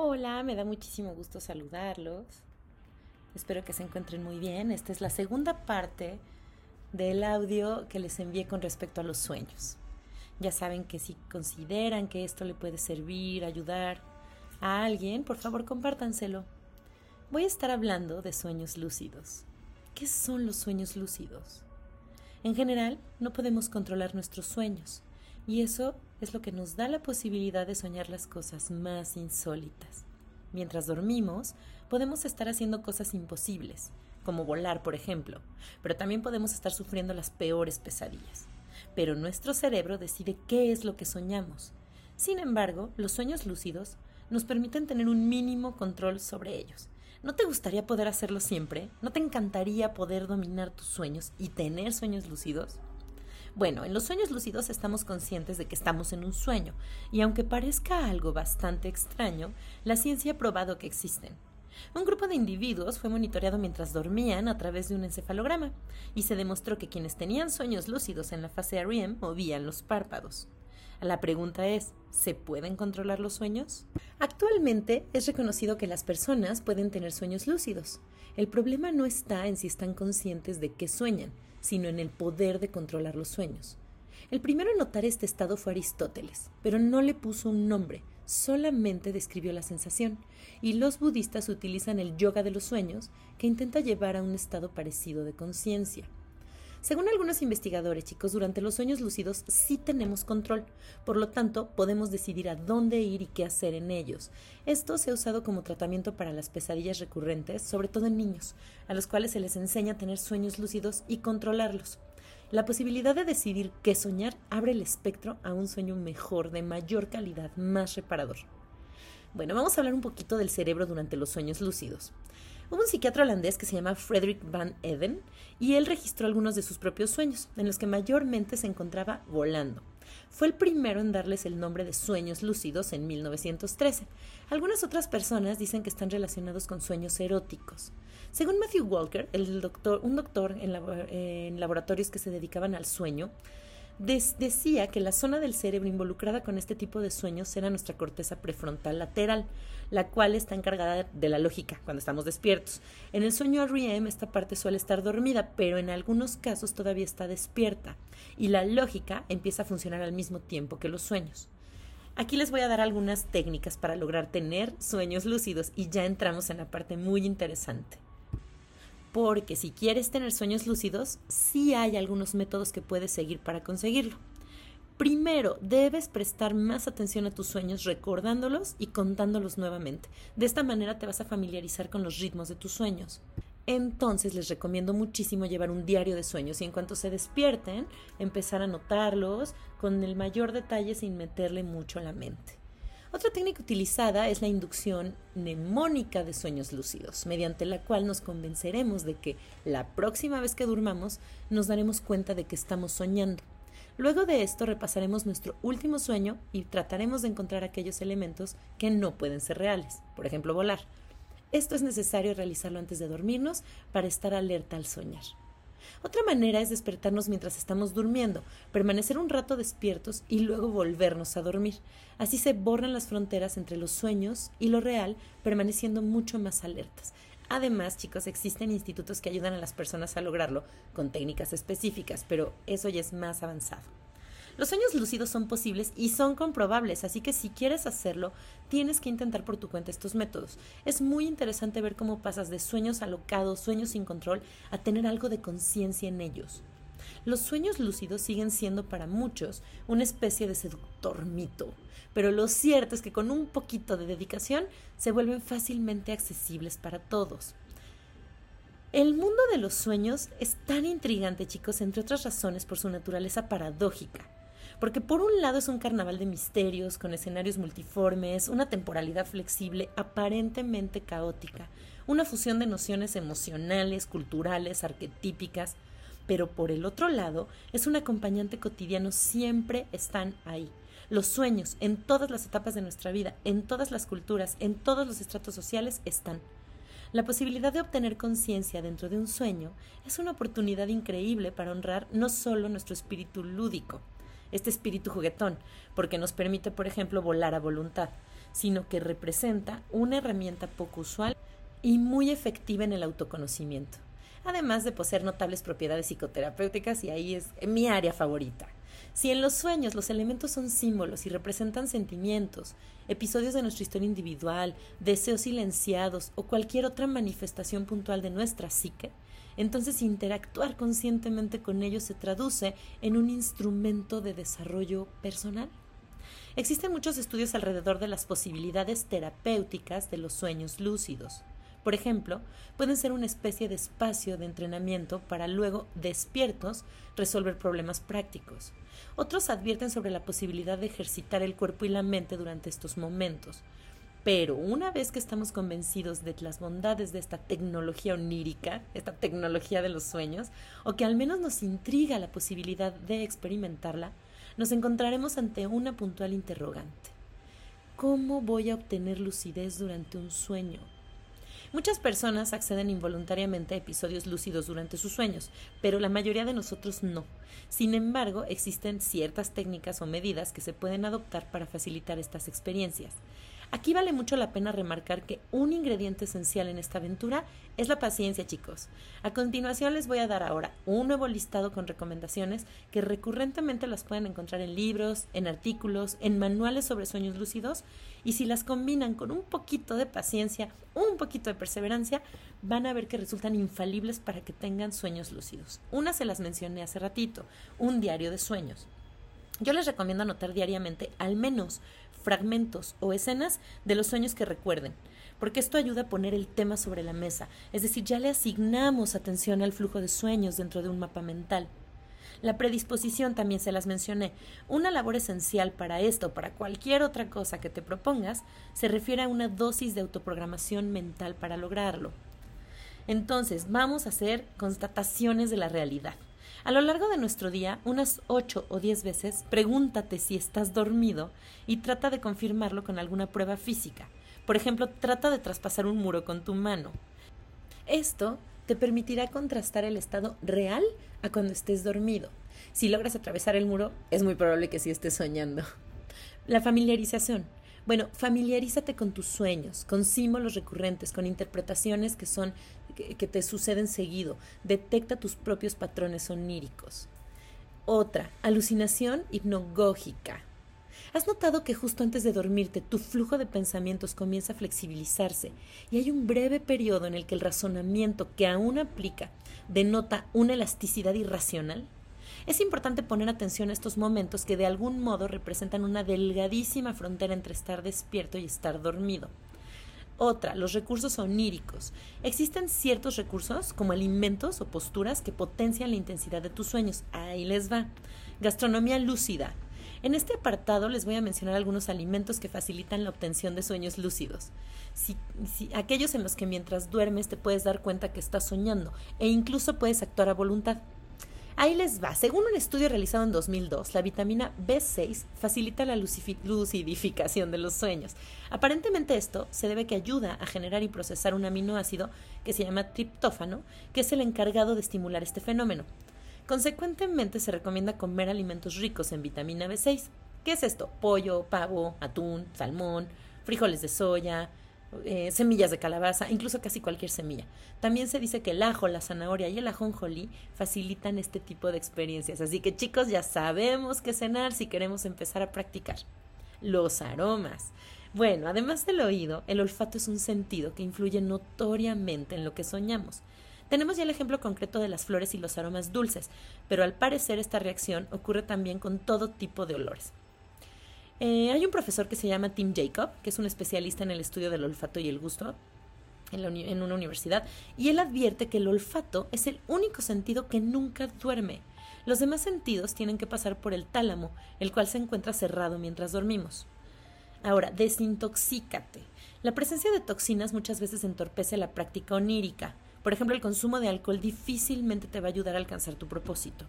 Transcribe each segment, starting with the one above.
Hola, me da muchísimo gusto saludarlos. Espero que se encuentren muy bien. Esta es la segunda parte del audio que les envié con respecto a los sueños. Ya saben que si consideran que esto le puede servir, ayudar a alguien, por favor compártanselo. Voy a estar hablando de sueños lúcidos. ¿Qué son los sueños lúcidos? En general, no podemos controlar nuestros sueños, y eso es lo que nos da la posibilidad de soñar las cosas más insólitas. Mientras dormimos, podemos estar haciendo cosas imposibles, como volar, por ejemplo, pero también podemos estar sufriendo las peores pesadillas. Pero nuestro cerebro decide qué es lo que soñamos. Sin embargo, los sueños lúcidos nos permiten tener un mínimo control sobre ellos. ¿No te gustaría poder hacerlo siempre? ¿No te encantaría poder dominar tus sueños y tener sueños lúcidos? Bueno, en los sueños lúcidos estamos conscientes de que estamos en un sueño, y aunque parezca algo bastante extraño, la ciencia ha probado que existen. Un grupo de individuos fue monitoreado mientras dormían a través de un encefalograma, y se demostró que quienes tenían sueños lúcidos en la fase REM movían los párpados. La pregunta es, ¿se pueden controlar los sueños? Actualmente es reconocido que las personas pueden tener sueños lúcidos. El problema no está en si están conscientes de que sueñan, sino en el poder de controlar los sueños. El primero en notar este estado fue Aristóteles, pero no le puso un nombre, solamente describió la sensación, y los budistas utilizan el yoga de los sueños, que intenta llevar a un estado parecido de conciencia. Según algunos investigadores, chicos, durante los sueños lúcidos sí tenemos control, por lo tanto podemos decidir a dónde ir y qué hacer en ellos. Esto se ha usado como tratamiento para las pesadillas recurrentes, sobre todo en niños, a los cuales se les enseña a tener sueños lúcidos y controlarlos. La posibilidad de decidir qué soñar abre el espectro a un sueño mejor, de mayor calidad, más reparador. Bueno, vamos a hablar un poquito del cerebro durante los sueños lúcidos. Hubo un psiquiatra holandés que se llama Frederick Van Eden y él registró algunos de sus propios sueños, en los que mayormente se encontraba volando. Fue el primero en darles el nombre de sueños lúcidos en 1913. Algunas otras personas dicen que están relacionados con sueños eróticos. Según Matthew Walker, el doctor, un doctor en, en laboratorios que se dedicaban al sueño, decía que la zona del cerebro involucrada con este tipo de sueños era nuestra corteza prefrontal lateral, la cual está encargada de la lógica cuando estamos despiertos. En el sueño REM esta parte suele estar dormida, pero en algunos casos todavía está despierta y la lógica empieza a funcionar al mismo tiempo que los sueños. Aquí les voy a dar algunas técnicas para lograr tener sueños lúcidos y ya entramos en la parte muy interesante porque si quieres tener sueños lúcidos, sí hay algunos métodos que puedes seguir para conseguirlo. Primero, debes prestar más atención a tus sueños recordándolos y contándolos nuevamente. De esta manera te vas a familiarizar con los ritmos de tus sueños. Entonces les recomiendo muchísimo llevar un diario de sueños y en cuanto se despierten, empezar a notarlos con el mayor detalle sin meterle mucho a la mente. Otra técnica utilizada es la inducción mnemónica de sueños lúcidos, mediante la cual nos convenceremos de que la próxima vez que durmamos nos daremos cuenta de que estamos soñando. Luego de esto repasaremos nuestro último sueño y trataremos de encontrar aquellos elementos que no pueden ser reales, por ejemplo volar. Esto es necesario realizarlo antes de dormirnos para estar alerta al soñar. Otra manera es despertarnos mientras estamos durmiendo, permanecer un rato despiertos y luego volvernos a dormir. Así se borran las fronteras entre los sueños y lo real, permaneciendo mucho más alertas. Además, chicos, existen institutos que ayudan a las personas a lograrlo con técnicas específicas, pero eso ya es más avanzado. Los sueños lúcidos son posibles y son comprobables, así que si quieres hacerlo, tienes que intentar por tu cuenta estos métodos. Es muy interesante ver cómo pasas de sueños alocados, sueños sin control, a tener algo de conciencia en ellos. Los sueños lúcidos siguen siendo para muchos una especie de seductor mito, pero lo cierto es que con un poquito de dedicación se vuelven fácilmente accesibles para todos. El mundo de los sueños es tan intrigante, chicos, entre otras razones por su naturaleza paradójica porque por un lado es un carnaval de misterios con escenarios multiformes, una temporalidad flexible aparentemente caótica, una fusión de nociones emocionales, culturales, arquetípicas, pero por el otro lado es un acompañante cotidiano, siempre están ahí. Los sueños en todas las etapas de nuestra vida, en todas las culturas, en todos los estratos sociales están. La posibilidad de obtener conciencia dentro de un sueño es una oportunidad increíble para honrar no solo nuestro espíritu lúdico, este espíritu juguetón, porque nos permite, por ejemplo, volar a voluntad, sino que representa una herramienta poco usual y muy efectiva en el autoconocimiento, además de poseer notables propiedades psicoterapéuticas y ahí es mi área favorita. Si en los sueños los elementos son símbolos y representan sentimientos, episodios de nuestra historia individual, deseos silenciados o cualquier otra manifestación puntual de nuestra psique, entonces interactuar conscientemente con ellos se traduce en un instrumento de desarrollo personal. Existen muchos estudios alrededor de las posibilidades terapéuticas de los sueños lúcidos. Por ejemplo, pueden ser una especie de espacio de entrenamiento para luego, despiertos, resolver problemas prácticos. Otros advierten sobre la posibilidad de ejercitar el cuerpo y la mente durante estos momentos, pero una vez que estamos convencidos de las bondades de esta tecnología onírica, esta tecnología de los sueños, o que al menos nos intriga la posibilidad de experimentarla, nos encontraremos ante una puntual interrogante. ¿Cómo voy a obtener lucidez durante un sueño? Muchas personas acceden involuntariamente a episodios lúcidos durante sus sueños, pero la mayoría de nosotros no. Sin embargo, existen ciertas técnicas o medidas que se pueden adoptar para facilitar estas experiencias. Aquí vale mucho la pena remarcar que un ingrediente esencial en esta aventura es la paciencia, chicos. A continuación les voy a dar ahora un nuevo listado con recomendaciones que recurrentemente las pueden encontrar en libros, en artículos, en manuales sobre sueños lúcidos y si las combinan con un poquito de paciencia, un poquito de perseverancia, van a ver que resultan infalibles para que tengan sueños lúcidos. Una se las mencioné hace ratito, un diario de sueños. Yo les recomiendo anotar diariamente al menos fragmentos o escenas de los sueños que recuerden, porque esto ayuda a poner el tema sobre la mesa, es decir, ya le asignamos atención al flujo de sueños dentro de un mapa mental. La predisposición también se las mencioné. Una labor esencial para esto, para cualquier otra cosa que te propongas, se refiere a una dosis de autoprogramación mental para lograrlo. Entonces, vamos a hacer constataciones de la realidad. A lo largo de nuestro día, unas ocho o diez veces, pregúntate si estás dormido y trata de confirmarlo con alguna prueba física. Por ejemplo, trata de traspasar un muro con tu mano. Esto te permitirá contrastar el estado real a cuando estés dormido. Si logras atravesar el muro, es muy probable que sí estés soñando. La familiarización. Bueno, familiarízate con tus sueños, con símbolos recurrentes, con interpretaciones que son que, te suceden seguido. Detecta tus propios patrones oníricos. Otra, alucinación hipnogógica. ¿Has notado que justo antes de dormirte tu flujo de pensamientos comienza a flexibilizarse y hay un breve periodo en el que el razonamiento que aún aplica denota una elasticidad irracional? Es importante poner atención a estos momentos que de algún modo representan una delgadísima frontera entre estar despierto y estar dormido. Otra, los recursos oníricos. Existen ciertos recursos como alimentos o posturas que potencian la intensidad de tus sueños. Ahí les va. Gastronomía lúcida. En este apartado les voy a mencionar algunos alimentos que facilitan la obtención de sueños lúcidos. Si, aquellos en los que mientras duermes te puedes dar cuenta que estás soñando e incluso puedes actuar a voluntad. Ahí les va. Según un estudio realizado en 2002, la vitamina B6 facilita la lucidificación de los sueños. Aparentemente esto se debe que ayuda a generar y procesar un aminoácido que se llama triptófano, que es el encargado de estimular este fenómeno. Consecuentemente se recomienda comer alimentos ricos en vitamina B6. ¿Qué es esto? Pollo, pavo, atún, salmón, frijoles de soya, eh, semillas de calabaza, incluso casi cualquier semilla. También se dice que el ajo, la zanahoria y el ajonjolí facilitan este tipo de experiencias. Así que chicos, ya sabemos qué cenar si queremos empezar a practicar. Los aromas. Bueno, además del oído, el olfato es un sentido que influye notoriamente en lo que soñamos. Tenemos ya el ejemplo concreto de las flores y los aromas dulces, pero al parecer esta reacción ocurre también con todo tipo de olores. Eh, hay un profesor que se llama Tim Jacob, que es un especialista en el estudio del olfato y el gusto en, en una universidad, y él advierte que el olfato es el único sentido que nunca duerme. Los demás sentidos tienen que pasar por el tálamo, el cual se encuentra cerrado mientras dormimos. Ahora, desintoxícate. La presencia de toxinas muchas veces entorpece la práctica onírica. Por ejemplo, el consumo de alcohol difícilmente te va a ayudar a alcanzar tu propósito.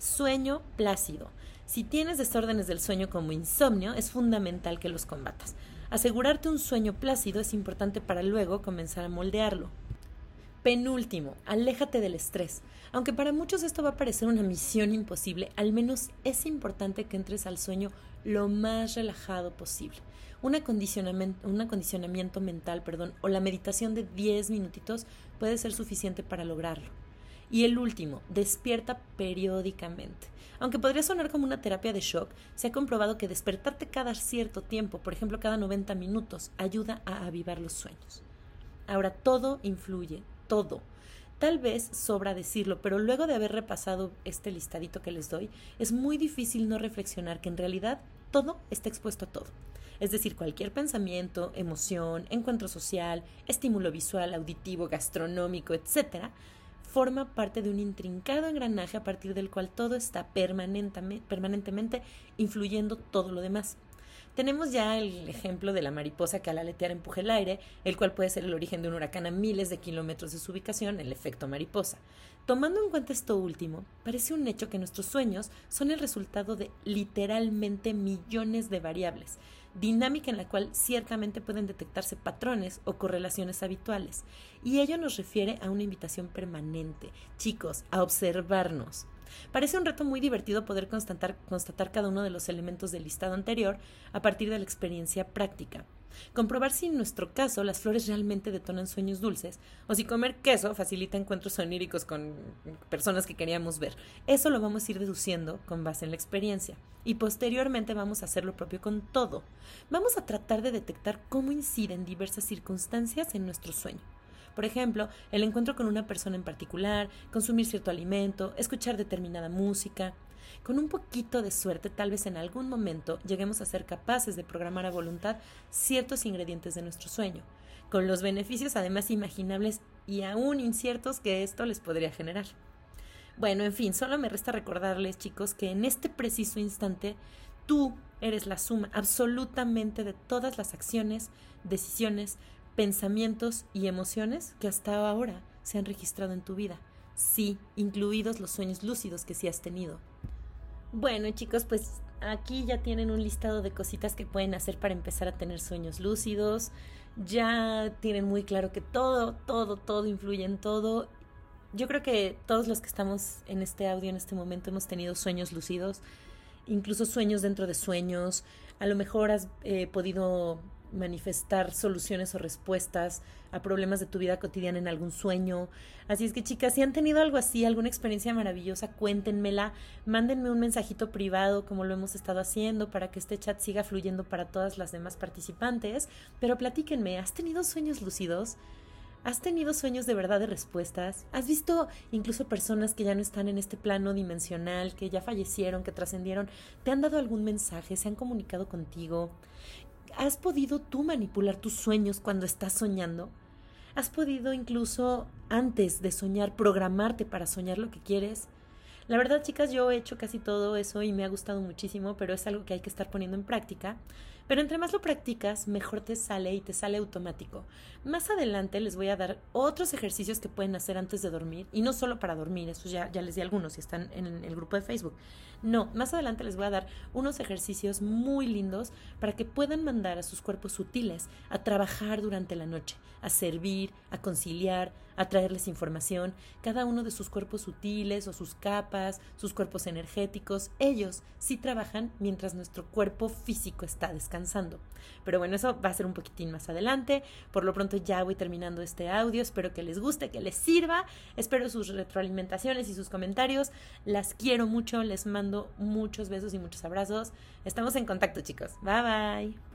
Sueño plácido. Si tienes desórdenes del sueño como insomnio, es fundamental que los combatas. Asegurarte un sueño plácido es importante para luego comenzar a moldearlo. Penúltimo, aléjate del estrés. Aunque para muchos esto va a parecer una misión imposible, al menos es importante que entres al sueño lo más relajado posible. Un acondicionamiento, mental perdón, o la meditación de 10 minutitos puede ser suficiente para lograrlo. Y el último, despierta periódicamente. Aunque podría sonar como una terapia de shock, se ha comprobado que despertarte cada cierto tiempo, por ejemplo cada 90 minutos, ayuda a avivar los sueños. Ahora, todo influye, todo. Tal vez sobra decirlo, pero luego de haber repasado este listadito que les doy, es muy difícil no reflexionar que en realidad todo está expuesto a todo. Es decir, cualquier pensamiento, emoción, encuentro social, estímulo visual, auditivo, gastronómico, etc., forma parte de un intrincado engranaje a partir del cual todo está permanentemente influyendo todo lo demás. Tenemos ya el ejemplo de la mariposa que al aletear empuja el aire, el cual puede ser el origen de un huracán a miles de kilómetros de su ubicación, el efecto mariposa. Tomando en cuenta esto último, parece un hecho que nuestros sueños son el resultado de literalmente millones de variables, dinámica en la cual ciertamente pueden detectarse patrones o correlaciones habituales. Y ello nos refiere a una invitación permanente, chicos, a observarnos. Parece un reto muy divertido poder constatar, cada uno de los elementos del listado anterior a partir de la experiencia práctica. Comprobar si en nuestro caso las flores realmente detonan sueños dulces o si comer queso facilita encuentros oníricos con personas que queríamos ver. Eso lo vamos a ir deduciendo con base en la experiencia y posteriormente vamos a hacer lo propio con todo. Vamos a tratar de detectar cómo inciden diversas circunstancias en nuestro sueño. Por ejemplo, el encuentro con una persona en particular, consumir cierto alimento, escuchar determinada música. Con un poquito de suerte, tal vez en algún momento lleguemos a ser capaces de programar a voluntad ciertos ingredientes de nuestro sueño, con los beneficios además imaginables y aún inciertos que esto les podría generar. Bueno, en fin, solo me resta recordarles, chicos, que en este preciso instante tú eres la suma absolutamente de todas las acciones, decisiones, pensamientos y emociones que hasta ahora se han registrado en tu vida. Sí, incluidos los sueños lúcidos que sí has tenido. Bueno chicos, pues aquí ya tienen un listado de cositas que pueden hacer para empezar a tener sueños lúcidos. Ya tienen muy claro que todo, todo, todo influye en todo. Yo creo que todos los que estamos en este audio en este momento hemos tenido sueños lúcidos, incluso sueños dentro de sueños. A lo mejor has eh, podido manifestar soluciones o respuestas a problemas de tu vida cotidiana en algún sueño. Así es que chicas, si han tenido algo así, alguna experiencia maravillosa, cuéntenmela, mándenme un mensajito privado como lo hemos estado haciendo para que este chat siga fluyendo para todas las demás participantes, pero platíquenme, ¿has tenido sueños lúcidos? ¿Has tenido sueños de verdad de respuestas? ¿Has visto incluso personas que ya no están en este plano dimensional, que ya fallecieron, que trascendieron? ¿Te han dado algún mensaje? ¿Se han comunicado contigo? ¿Has podido tú manipular tus sueños cuando estás soñando? ¿Has podido incluso antes de soñar programarte para soñar lo que quieres? La verdad, chicas, yo he hecho casi todo eso y me ha gustado muchísimo, pero es algo que hay que estar poniendo en práctica. Pero entre más lo practicas, mejor te sale y te sale automático. Más adelante les voy a dar otros ejercicios que pueden hacer antes de dormir, y no solo para dormir, eso ya, les di algunos si están en el grupo de Facebook. No, más adelante les voy a dar unos ejercicios muy lindos para que puedan mandar a sus cuerpos sutiles a trabajar durante la noche, a servir, a conciliar, a traerles información. Cada uno de sus cuerpos sutiles o sus capas, sus cuerpos energéticos, ellos sí trabajan mientras nuestro cuerpo físico está Pero bueno, eso va a ser un poquitín más adelante. Por lo pronto ya voy terminando este audio. Espero que les guste, que les sirva. Espero sus retroalimentaciones y sus comentarios. Las quiero mucho. Les mando muchos besos y muchos abrazos. Estamos en contacto, chicos. Bye bye.